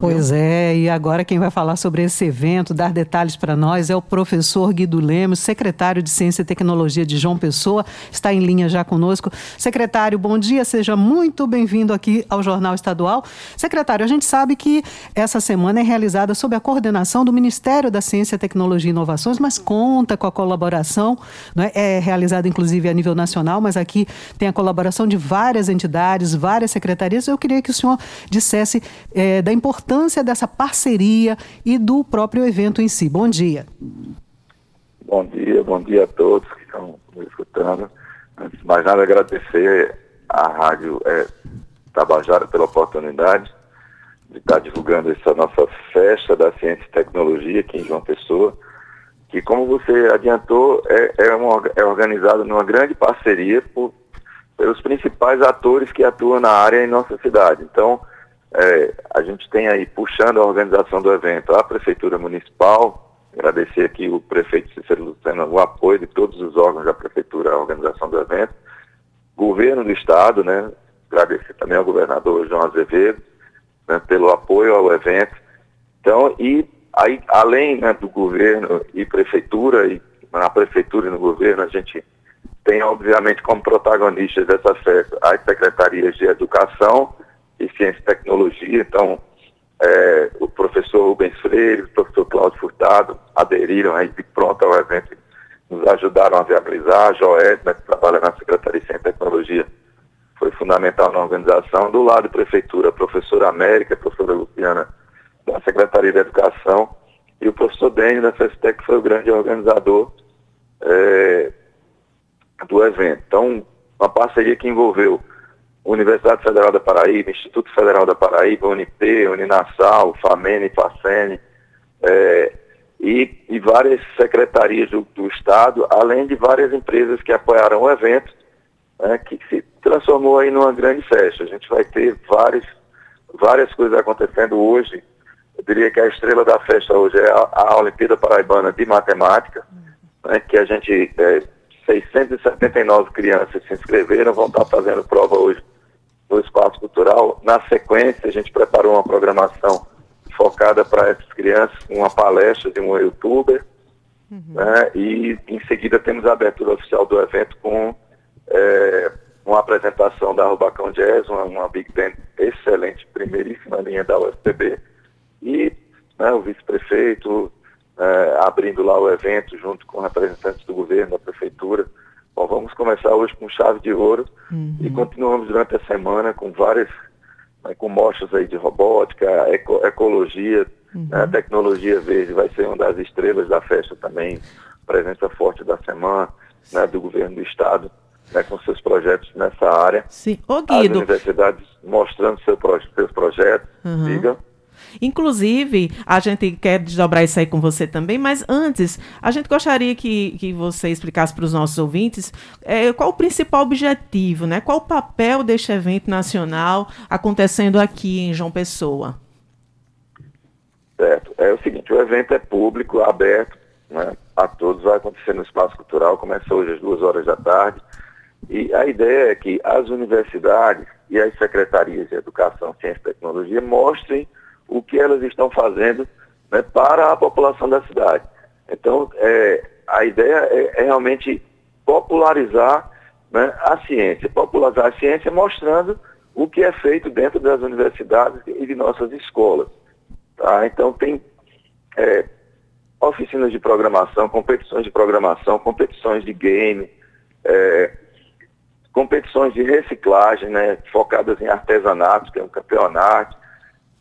Pois é, e agora quem vai falar sobre esse evento, dar detalhes para nós, é o professor Guido Lemos, secretário de Ciência e Tecnologia de João Pessoa, está em linha já conosco. Secretário, bom dia, seja muito bem-vindo aqui ao Jornal Estadual. Secretário, a gente sabe que essa semana é realizada sob a coordenação do Ministério da Ciência, Tecnologia e Inovações, mas conta com a colaboração, não é, é realizada inclusive a nível nacional, mas aqui tem a colaboração de várias entidades, várias secretarias. Eu queria que o senhor dissesse é, da importância importância dessa parceria e do próprio evento em si. Bom dia. Bom dia, bom dia a todos que estão nos escutando. Antes de mais nada, agradecer à Rádio é, Tabajara pela oportunidade de estar divulgando essa nossa festa da ciência e tecnologia aqui em João Pessoa, que, como você adiantou, é, é, uma, é organizada numa grande parceria por, pelos principais atores que atuam na área em nossa cidade. Então, é, a gente tem aí, puxando a organização do evento, a Prefeitura Municipal, agradecer aqui o prefeito Cícero Lucena, o apoio de todos os órgãos da Prefeitura à organização do evento, governo do Estado, né, agradecer também ao governador João Azevedo, né, pelo apoio ao evento. Então, e aí, além né, do governo e prefeitura, e na prefeitura e no governo, a gente tem, obviamente, como protagonistas dessa festa, as secretarias de educação, ciência e tecnologia. Então, é, o professor Rubens Freire, o professor Cláudio Furtado aderiram aí de pronto ao evento, nos ajudaram a viabilizar. A Joedna, que trabalha na Secretaria de Ciência e Tecnologia, foi fundamental na organização. Do lado Prefeitura, a professora América, a professora Luciana, da Secretaria de Educação, e o professor Dênio, da FESTEC, que foi o grande organizador é, do evento. Então, uma parceria que envolveu Universidade Federal da Paraíba, Instituto Federal da Paraíba, Unip, Uninasal, FAMENE, FACENE, é, e, e, várias secretarias do, do, Estado, além de várias empresas que apoiaram o evento, né, que se transformou aí numa grande festa. A gente vai ter várias, várias coisas acontecendo hoje. Eu diria que a estrela da festa hoje é a, a Olimpíada Paraibana de Matemática, né, que a gente, é, 679 crianças se inscreveram, vão estar fazendo prova hoje no espaço cultural. Na sequência, a gente preparou uma programação focada para essas crianças, uma palestra de um youtuber, uhum. né, e em seguida temos a abertura oficial do evento com é, uma apresentação da Rubacão Jazz, uma, uma Big Band excelente, primeiríssima linha da UFPB, e né, o vice-prefeito é, abrindo lá o evento junto com representantes do governo, da prefeitura, Bom, vamos começar hoje com chave de ouro uhum. e continuamos durante a semana com várias, né, com mostras aí de robótica, eco, ecologia, uhum. né, tecnologia verde vai ser uma das estrelas da festa também, presença forte da semana, né, do governo do estado, né, com seus projetos nessa área. Sim, Ô, Guido. As universidades mostrando seu, seus projetos, uhum. digam. Inclusive, a gente quer desdobrar isso aí com você também, mas antes, a gente gostaria que, que você explicasse para os nossos ouvintes é, qual o principal objetivo, né? qual o papel deste evento nacional acontecendo aqui em João Pessoa. Certo. É o seguinte, o evento é público, aberto né, a todos, vai acontecer no Espaço Cultural, começa hoje às duas horas da tarde. E a ideia é que as universidades e as secretarias de Educação, Ciência e Tecnologia mostrem o que elas estão fazendo né, para a população da cidade. Então, é, a ideia é, é realmente popularizar né, a ciência, popularizar a ciência mostrando o que é feito dentro das universidades e de nossas escolas. Tá? Então, tem é, oficinas de programação, competições de programação, competições de game, é, competições de reciclagem, né, focadas em artesanato, que é um campeonato,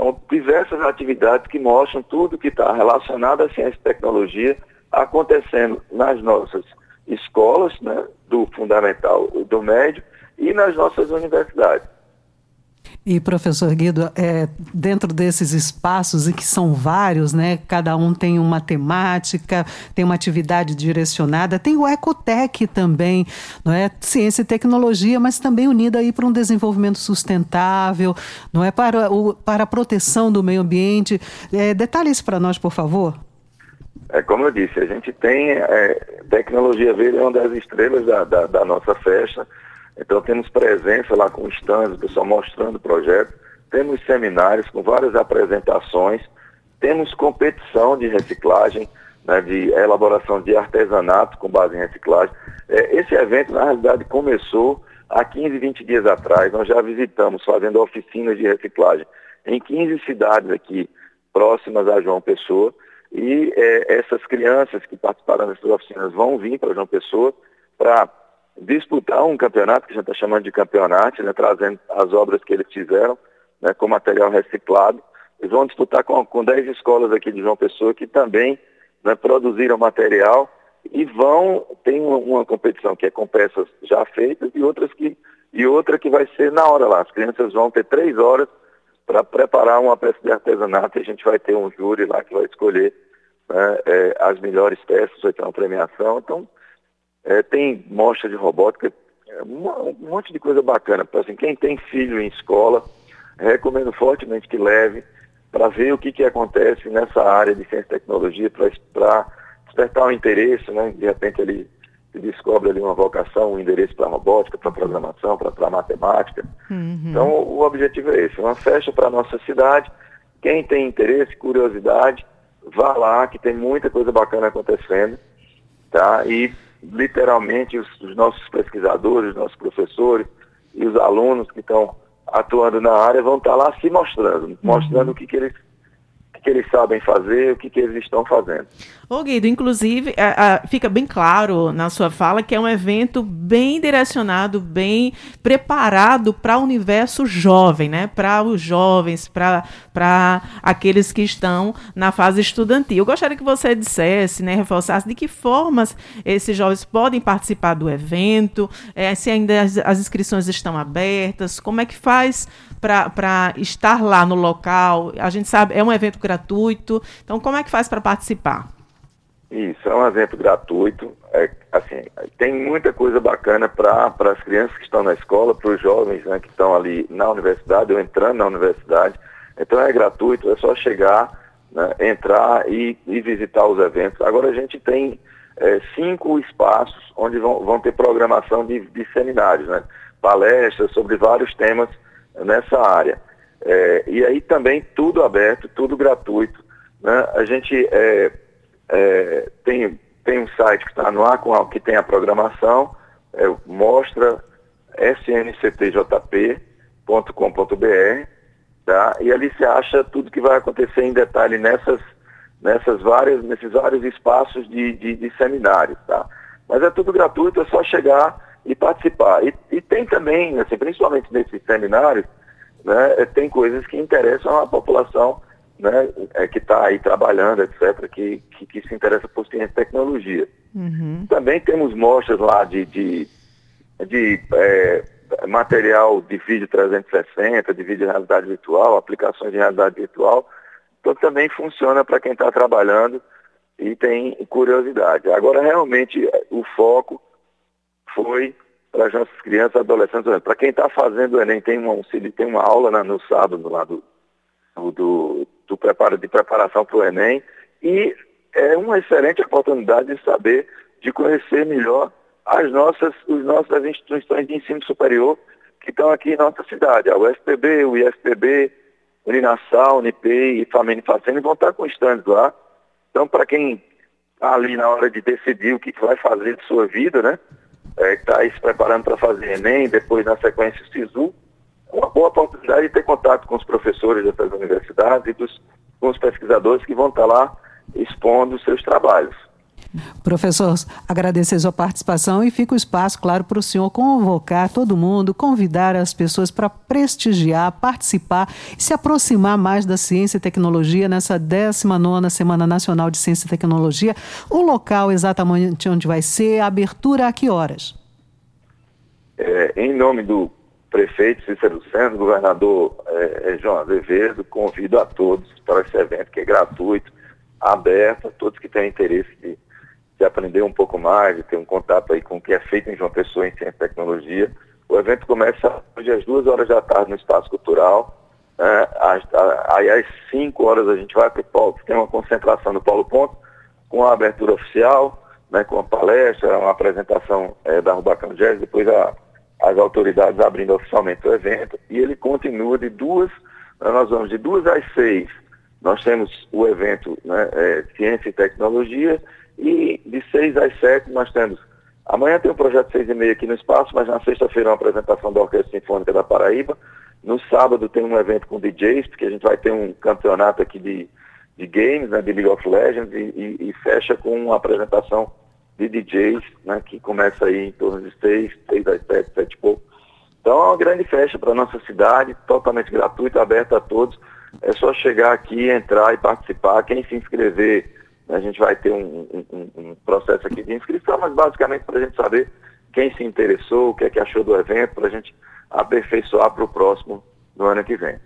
então, diversas atividades que mostram tudo que está relacionado à ciência e tecnologia acontecendo nas nossas escolas, né, do fundamental e do médio, e nas nossas universidades. E, professor Guido, é, dentro desses espaços, e que são vários, né, cada um tem uma temática, tem uma atividade direcionada, tem o Ecotec também, não é? Ciência e tecnologia, mas também unida aí para um desenvolvimento sustentável, não é? Para, o, para a proteção do meio ambiente. É, detalhe isso para nós, por favor. É, como eu disse, a gente tem é, tecnologia verde, é uma das estrelas da, da, da nossa festa. Então temos presença lá com stands, o pessoal mostrando o projeto. temos seminários com várias apresentações, temos competição de reciclagem, né, de elaboração de artesanato com base em reciclagem. É, esse evento, na realidade, começou há 15, 20 dias atrás. Nós já visitamos fazendo oficinas de reciclagem em 15 cidades aqui próximas a João Pessoa. E é, essas crianças que participaram dessas oficinas vão vir para João Pessoa para disputar um campeonato, que gente está chamando de campeonato, né, trazendo as obras que eles fizeram né, com material reciclado. Eles vão disputar com, com 10 escolas aqui de João Pessoa que também né, produziram material e vão, tem uma, uma, competição que é com peças já feitas e outras que, e outra que vai ser na hora lá. As crianças vão ter três horas para preparar uma peça de artesanato e a gente vai ter um júri lá que vai escolher né, é, as melhores peças, vai ter uma premiação. Então, é, tem mostra de robótica, é, um, monte de coisa bacana. Assim, quem tem filho em escola, recomendo fortemente que leve para ver o que, que acontece nessa área de ciência e tecnologia, para despertar o um interesse, né? De repente ele descobre ali uma vocação, um endereço para robótica, para programação, para matemática. Uhum. Então o objetivo é esse, uma festa para a nossa cidade. Quem tem interesse, curiosidade, vá lá, que tem muita coisa bacana acontecendo, tá? E literalmente os, os nossos pesquisadores, os nossos professores e os alunos que estão atuando na área vão estar lá se mostrando, mostrando uhum. o que, que eles que eles sabem fazer, o que, que eles estão fazendo. Ô Guido, inclusive, a, a, fica bem claro na sua fala que é um evento bem direcionado, bem preparado para o universo jovem, né? Para os jovens, para aqueles que estão na fase estudantil. Eu gostaria que você dissesse, né, reforçasse de que formas esses jovens podem participar do evento, é, se ainda as, as inscrições estão abertas, como é que faz para estar lá no local? A gente sabe, é um evento gratuito, então como é que faz para participar? Isso, é um evento gratuito. É, assim, tem muita coisa bacana para as crianças que estão na escola, para os jovens né, que estão ali na universidade ou entrando na universidade. Então é gratuito, é só chegar, né, entrar e, e, visitar os eventos. Agora a gente tem é, cinco espaços onde vão, vão ter programação de, de, seminários, né, palestras sobre vários temas nessa área. É, e aí também tudo aberto, tudo gratuito. Né? A gente é, é, tem, tem um site que está no ar com que tem a programação, é, mostra snctjp.com.br, tá? E ali você acha tudo que vai acontecer em detalhe nessas, nessas várias, nesses vários espaços de, de, de seminários, tá? Mas é tudo gratuito, é só chegar e participar. E, e tem também, assim, principalmente nesses seminários, né, tem coisas que interessam a população né, é, que está aí trabalhando, etc., que, que, que, se interessa por ciência e tecnologia. Uhum. Também temos mostras lá de, de, de é, material de vídeo 360, de vídeo de realidade virtual, aplicações de realidade virtual. Então também funciona para quem está trabalhando e tem curiosidade. Agora, realmente, o foco foi para as nossas crianças adolescentes. Para quem está fazendo o Enem, tem uma, tem uma aula né, no sábado lá do, do, do preparo, de preparação para o Enem e é uma excelente oportunidade de saber, de conhecer melhor as nossas, os nossas instituições de ensino superior que estão aqui em nossa cidade. A UFPB, o IFPB, Uninassal, Unipei e Famine Facene vão estar com lá. Então, para quem está ali na hora de decidir o que vai fazer de sua vida, né? É, está aí se preparando para fazer Enem, depois na sequência o SISU, uma boa oportunidade de ter contato com os professores dessas universidades e dos, com os pesquisadores que vão estar lá expondo seus trabalhos. Professor, agradecer sua participação e fica o espaço, claro, para o senhor convocar todo mundo, convidar as pessoas para prestigiar, participar e se aproximar mais da ciência e tecnologia nessa 19 Semana Nacional de Ciência e Tecnologia. O local exatamente onde vai ser, a abertura a que horas? É, em nome do prefeito Cícero Santos, governador é, João Azevedo, convido a todos para esse evento que é gratuito, aberto a todos que têm interesse de, de aprender um pouco mais, de ter um contato aí com o que é feito em João Pessoa em Ciência e Tecnologia. O evento começa hoje às duas horas da tarde no Espaço Cultural. Né? Às, aí às 5 horas a gente vai para o Polo, tem uma concentração no Polo Ponto, com a abertura oficial, né, com a palestra, uma apresentação é, da Rubacão Jazz, depois a as autoridades abrindo oficialmente o evento e ele continua de duas Nós vamos de duas às seis, nós temos o evento né, é, Ciência e Tecnologia, e de seis às sete nós temos. Amanhã tem um projeto seis e meia aqui no espaço, mas na sexta-feira é uma apresentação da Orquestra Sinfônica da Paraíba. No sábado tem um evento com DJs, porque a gente vai ter um campeonato aqui de, de games, né, de League of Legends, e, e, e fecha com uma apresentação de DJs, né, que começa aí em torno de seis, seis às sete, sete e pouco. Então é uma grande festa para a nossa cidade, totalmente gratuita, aberta a todos. É só chegar aqui, entrar e participar. Quem se inscrever, a gente vai ter um, um, um processo aqui de inscrição, mas basicamente para a gente saber quem se interessou, o que é que achou do evento, para a gente aperfeiçoar para o próximo do ano que vem.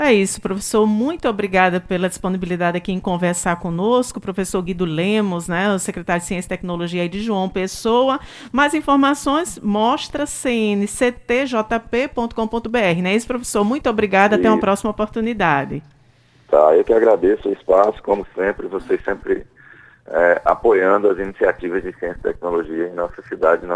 É isso, professor. Muito obrigada pela disponibilidade aqui em conversar conosco. Professor Guido Lemos, né, o secretário de Ciência e Tecnologia de João Pessoa. Mais informações, mostra cnctjp.com.br. Não é isso, professor? Muito obrigada. Até uma próxima oportunidade. Tá, eu que agradeço o espaço, como sempre, vocês sempre é, apoiando as iniciativas de ciência e tecnologia em nossa cidade e